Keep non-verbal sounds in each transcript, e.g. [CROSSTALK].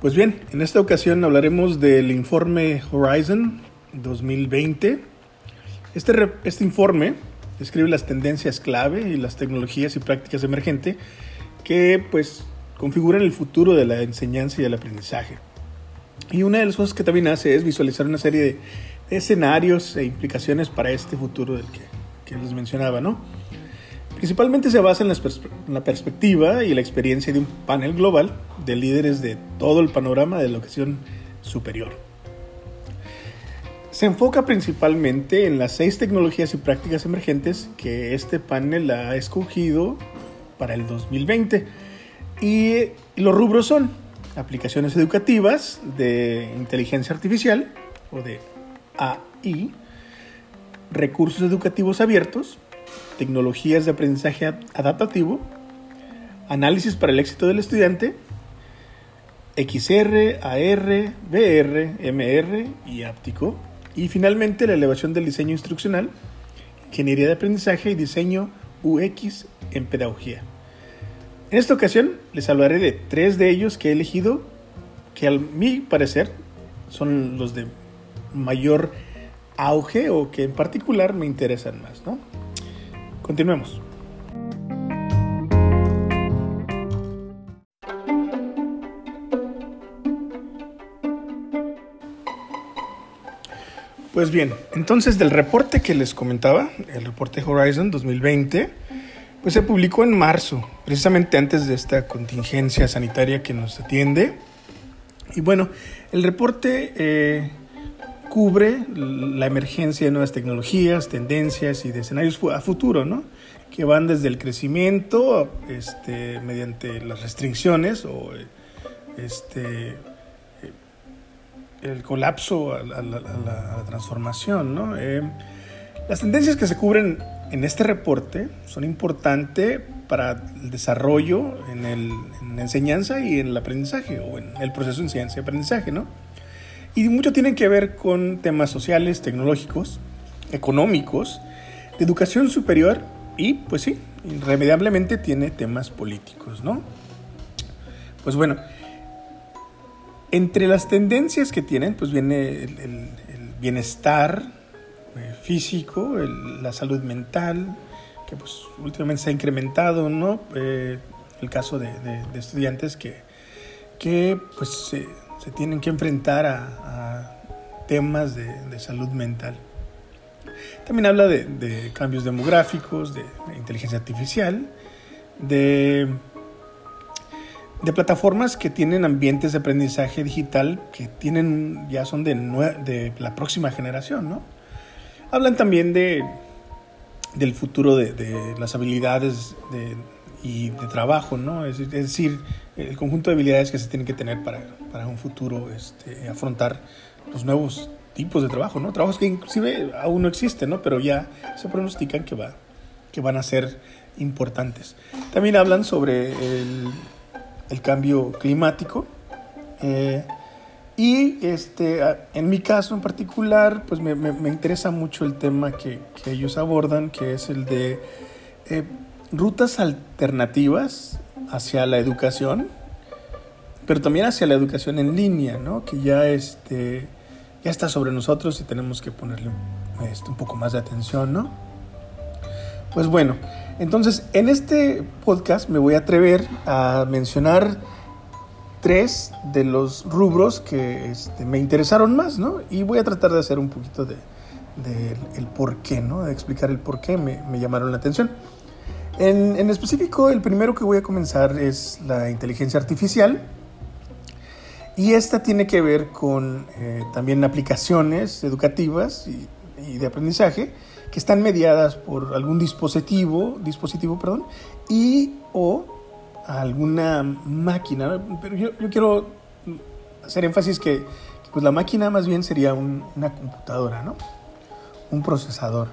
Pues bien, en esta ocasión hablaremos del informe Horizon 2020. Este, este informe describe las tendencias clave y las tecnologías y prácticas emergentes que pues configuran el futuro de la enseñanza y el aprendizaje. Y una de las cosas que también hace es visualizar una serie de, escenarios e implicaciones para este futuro del que, que les mencionaba, ¿no? Principalmente se basa en la, perspectiva y la experiencia de un panel global de líderes de todo el panorama de educación superior. Se enfoca principalmente en las seis tecnologías y prácticas emergentes que este panel ha escogido para el 2020. Y los rubros son aplicaciones educativas de inteligencia artificial o de AI, recursos educativos abiertos, tecnologías de aprendizaje adaptativo, análisis para el éxito del estudiante, XR, AR, VR, MR y áptico, y finalmente la elevación del diseño instruccional, ingeniería de aprendizaje y diseño UX en pedagogía. En esta ocasión les hablaré de tres de ellos que he elegido que a mi parecer son los de mayor auge o que en particular me interesan más, ¿no? Continuemos. Pues bien, entonces del reporte que les comentaba, el reporte Horizon 2020, pues se publicó en marzo, precisamente antes de esta contingencia sanitaria que nos atiende. Y bueno, el reporte eh, cubre la emergencia de nuevas tecnologías, tendencias y de escenarios a futuro, ¿no? Que van desde el crecimiento este, mediante las restricciones o este, el colapso a la, transformación, ¿no? Eh, las tendencias que se cubren en este reporte son importantes para el desarrollo en, el, en la enseñanza y en el aprendizaje o en el proceso de enseñanza y aprendizaje, ¿no? Y mucho tienen que ver con temas sociales, tecnológicos, económicos, de educación superior y, pues sí, irremediablemente tiene temas políticos, ¿no? Pues bueno, entre las tendencias que tienen, pues viene el, bienestar eh, físico, la salud mental, que pues últimamente se ha incrementado, ¿no? Eh, el caso de, estudiantes que, que pues tienen que enfrentar a, temas de, salud mental. También habla de, cambios demográficos, de, inteligencia artificial, de, de plataformas que tienen ambientes de aprendizaje digital que tienen ya son de, de la próxima generación, ¿no? Hablan también de, del futuro de, las habilidades y de trabajo, ¿no? Es, es decir, el conjunto de habilidades que se tienen que tener para, para un futuro este, afrontar los nuevos tipos de trabajo, ¿no? Trabajos que inclusive aún no existen, ¿no? Pero ya se pronostican que, va, que van a ser importantes. También hablan sobre el, el cambio climático. Eh, y este, en mi caso en particular, pues me, me, interesa mucho el tema que, que, ellos abordan, que es el de eh, rutas alternativas hacia la educación, pero también hacia la educación en línea, ¿no? que ya, este, ya está sobre nosotros y tenemos que ponerle este, un poco más de atención. ¿no? Pues bueno, entonces en este podcast me voy a atrever a mencionar tres de los rubros que este, me interesaron más, ¿no? Y voy a tratar de hacer un poquito de, el por qué, ¿no? De explicar el por qué me llamaron la atención. En, específico, el primero que voy a comenzar es la inteligencia artificial. Y esta tiene que ver con eh, también aplicaciones educativas y, de aprendizaje que están mediadas por algún dispositivo, dispositivo perdón, y o alguna máquina. Pero yo, quiero hacer énfasis que, pues la máquina más bien sería una computadora, ¿no? Un procesador.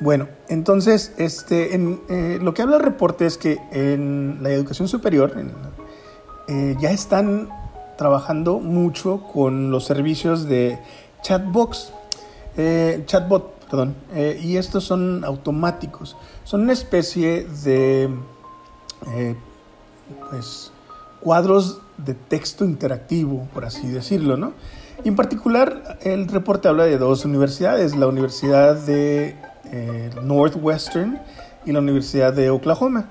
Bueno, entonces, este, eh, lo que habla el reporte es que en la educación superior eh, ya están trabajando mucho con los servicios de chatbox, eh, chatbot, perdón, y estos son automáticos, son una especie de, pues, cuadros de texto interactivo, por así decirlo, ¿no? Y en particular, el reporte habla de dos universidades, la Universidad de eh, Northwestern y la Universidad de Oklahoma.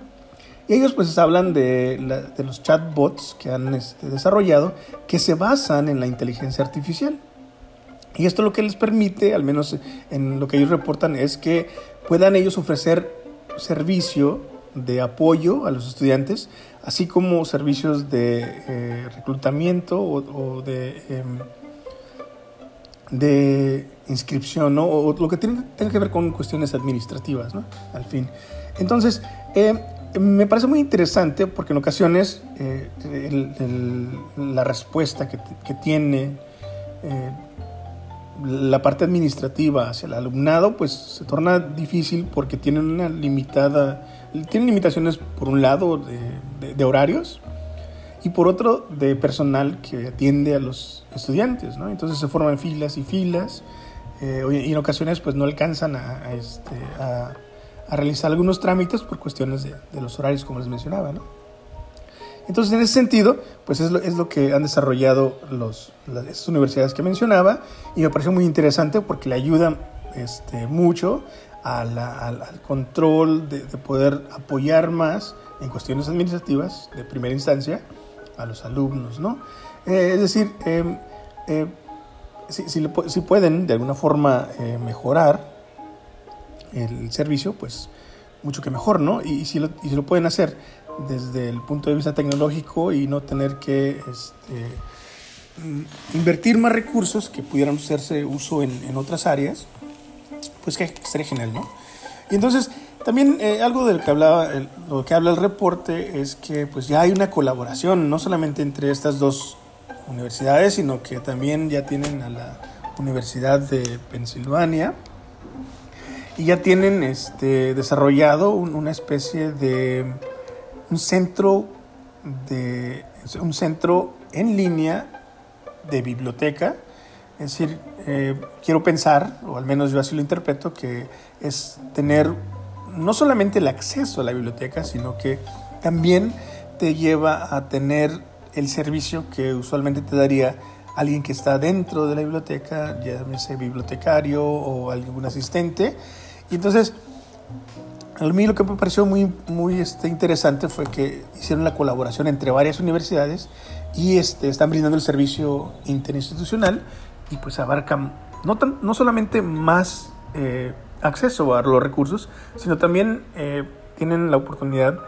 Y ellos pues hablan de, los chatbots que han este, desarrollado que se basan en la inteligencia artificial. Y esto lo que les permite, al menos en lo que ellos reportan, es que puedan ellos ofrecer servicio de apoyo a los estudiantes, así como servicios de eh, reclutamiento o, de, em, de inscripción, o lo que tenga que ver con cuestiones administrativas, ¿no? al fin. Entonces, eh, me parece muy interesante porque en ocasiones eh, la respuesta que, que tiene la parte administrativa hacia el alumnado pues se torna difícil porque tienen una limitada, tienen limitaciones por un lado de, horarios y por otro de personal que atiende a los estudiantes, ¿no? Entonces se forman filas y filas eh, y en ocasiones pues no alcanzan a, este, a, realizar algunos trámites por cuestiones de, de los horarios como les mencionaba, ¿no? Entonces, en ese sentido, pues es lo, es lo que han desarrollado los, las, universidades que mencionaba y me pareció muy interesante porque le ayudan este, mucho al, al, control de, poder apoyar más en cuestiones administrativas de primera instancia a los alumnos, ¿no? Eh, es decir, em, eh, si, si, pueden de alguna forma eh, mejorar el servicio, pues mucho que mejor, ¿no? Y, si lo, y si lo pueden hacer desde el punto de vista tecnológico y no tener que este, invertir más recursos que pudieran hacerse uso en, en otras áreas, pues que sería genial, ¿no? Y entonces, también eh, algo de lo que, hablaba, lo que habla el reporte es que pues ya hay una colaboración, no solamente entre estas dos universidades, sino que también ya tienen a la Universidad de Pensilvania y ya tienen este, desarrollado una especie de un centro, de, un centro en línea de biblioteca. Es decir, eh, quiero pensar, o al menos yo así lo interpreto, que es tener no solamente el acceso a la biblioteca, sino que también te lleva a tener el servicio que usualmente te daría alguien que está dentro de la biblioteca, llámese bibliotecario o algún asistente. Y entonces a mí lo que me pareció muy, muy este, interesante fue que hicieron la colaboración entre varias universidades y este, están brindando el servicio interinstitucional y pues abarcan no, no solamente más eh, acceso a los recursos, sino también eh, tienen la oportunidad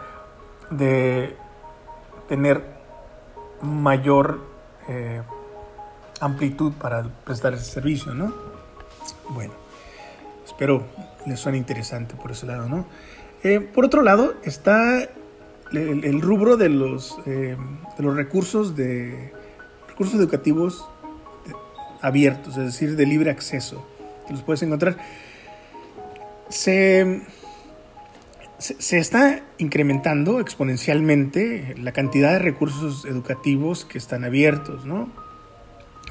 de tener mayor eh, amplitud para prestar ese servicio, ¿no? Bueno, espero les suena interesante por ese lado, ¿no? Eh, por otro lado, está el, rubro de los, eh, de los recursos, de, recursos educativos abiertos, es decir, de libre acceso, que los puedes encontrar. Se, se, está incrementando exponencialmente la cantidad de recursos educativos que están abiertos, ¿no?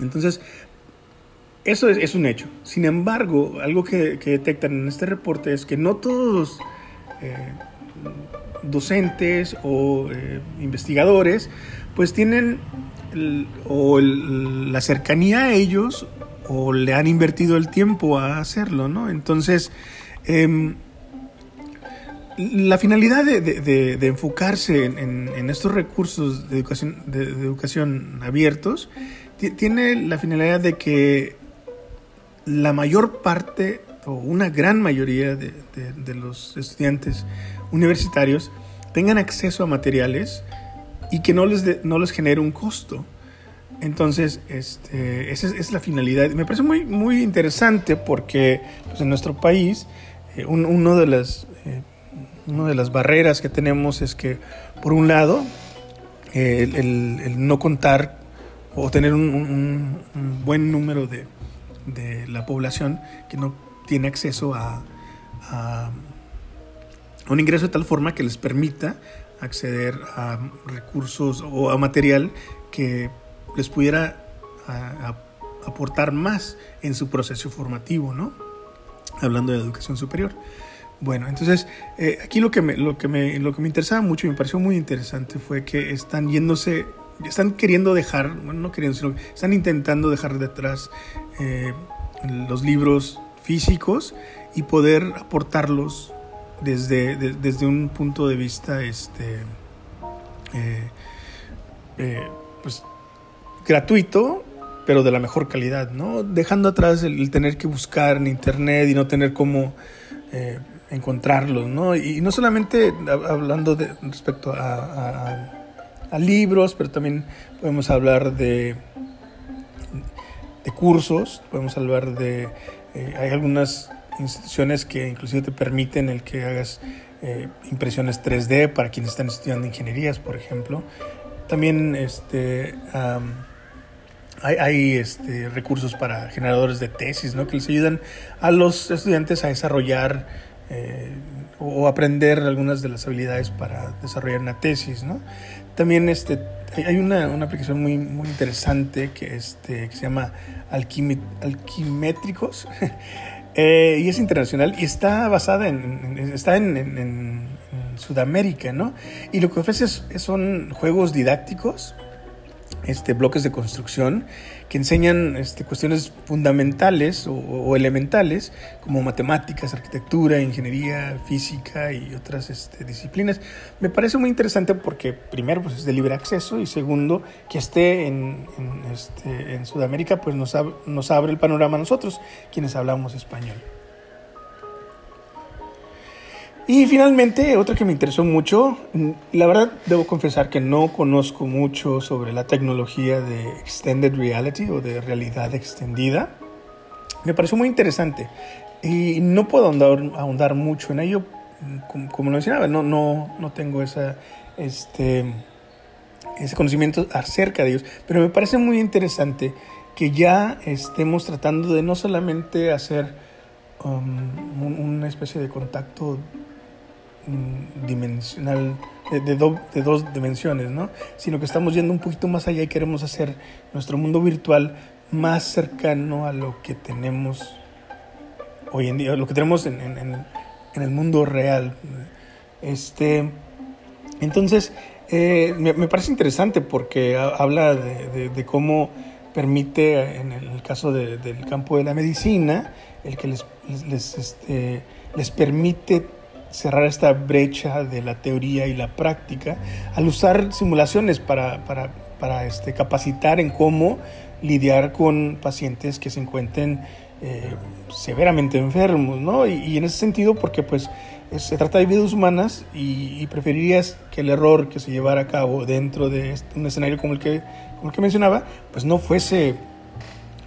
Entonces, eso es, un hecho. Sin embargo, algo que, detectan en este reporte es que no todos los eh, docentes o eh, investigadores pues tienen o la cercanía a ellos o le han invertido el tiempo a hacerlo, ¿no? Entonces, em, la finalidad de, enfocarse en, estos recursos de educación, abiertos tiene la finalidad de que la mayor parte o una gran mayoría de, los estudiantes universitarios tengan acceso a materiales y que no les, no les genere un costo. Entonces, este, esa es, la finalidad. Me parece muy, muy interesante porque pues, en nuestro país eh, uno de las, eh, una de las barreras que tenemos es que, por un lado, el, no contar o tener un buen número de, de la población que no tiene acceso a, un ingreso de tal forma que les permita acceder a recursos o a material que les pudiera aportar más en su proceso formativo, ¿no? Hablando de educación superior. Bueno, entonces eh, aquí lo que, me, lo, que me, lo que me interesaba mucho y me pareció muy interesante fue que están yéndose, están queriendo dejar, bueno, no queriendo, sino están intentando dejar detrás eh, los libros físicos y poder aportarlos desde, desde un punto de vista este, eh, pues, gratuito, pero de la mejor calidad, ¿no? Dejando atrás el, tener que buscar en internet y no tener cómo eh, encontrarlos, ¿no? Y, no solamente hablando de, respecto a, libros, pero también podemos hablar de, de cursos, podemos hablar de... Eh, hay algunas instituciones que inclusive te permiten el que hagas eh, impresiones 3D para quienes están estudiando ingenierías, por ejemplo. También este, hay, este, recursos para generadores de tesis ¿no? que les ayudan a los estudiantes a desarrollar eh, o aprender algunas de las habilidades para desarrollar una tesis. ¿no? También este, hay una, una aplicación muy, muy interesante que, este, que se llama Alquimétricos. [LAUGHS] Eh, y es internacional y está basada en, está en, Sudamérica, ¿no? Y lo que ofrece son juegos didácticos, este, bloques de construcción que enseñan este, cuestiones fundamentales o, elementales como matemáticas, arquitectura, ingeniería, física y otras este, disciplinas. Me parece muy interesante porque primero pues, es de libre acceso y segundo que esté en, este, en Sudamérica pues nos, nos abre el panorama a nosotros quienes hablamos español. Y finalmente, otra que me interesó mucho, la verdad debo confesar que no conozco mucho sobre la tecnología de Extended Reality o de realidad extendida. Me pareció muy interesante y no puedo ahondar, ahondar mucho en ello, como, lo mencionaba, no, no, no tengo esa, este, ese conocimiento acerca de ellos, pero me parece muy interesante que ya estemos tratando de no solamente hacer um, una especie de contacto dimensional, de, de, dos dimensiones, ¿no? Sino que estamos yendo un poquito más allá y queremos hacer nuestro mundo virtual más cercano a lo que tenemos hoy en día, lo que tenemos en, en, el mundo real. Este, entonces, eh, me, parece interesante porque habla de, cómo permite, en el caso del campo de la medicina, el que les, les, este, les permite cerrar esta brecha de la teoría y la práctica al usar simulaciones para, para, para este, capacitar en cómo lidiar con pacientes que se encuentren eh, severamente enfermos, ¿no? Y, en ese sentido, porque pues se trata de vidas humanas y, preferirías que el error que se llevara a cabo dentro de este, un escenario como el que, como el que mencionaba, pues no fuese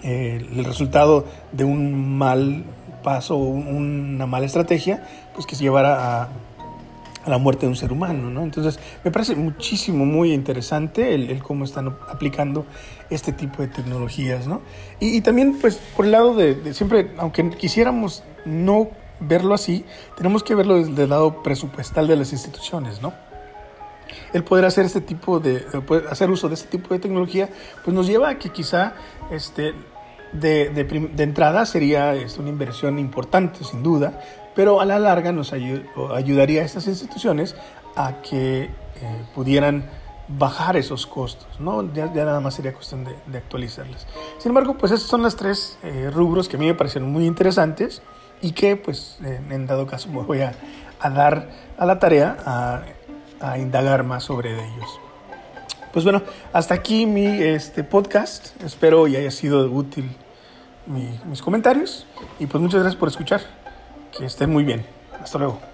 eh, el resultado de un mal paso, una mala estrategia, pues que se llevara a, la muerte de un ser humano, ¿no? Entonces, me parece muchísimo, muy interesante el, cómo están aplicando este tipo de tecnologías, ¿no? Y, también, pues, por el lado de, siempre, aunque quisiéramos no verlo así, tenemos que verlo desde el lado presupuestal de las instituciones, ¿no? El poder hacer este tipo de, hacer uso de este tipo de tecnología, pues nos lleva a que quizá este, de, de, entrada sería esto, una inversión importante, sin duda, pero a la larga nos ayudaría a estas instituciones a que eh, pudieran bajar esos costos, ¿no? Ya, nada más sería cuestión de, actualizarlas. Sin embargo, pues esos son las tres eh, rubros que a mí me parecieron muy interesantes y que, pues, en dado caso me voy a, dar a la tarea a, a indagar más sobre ellos. Pues bueno, hasta aquí mi este, podcast. Espero y haya sido útil mis comentarios. Y pues muchas gracias por escuchar. Que estén muy bien. Hasta luego.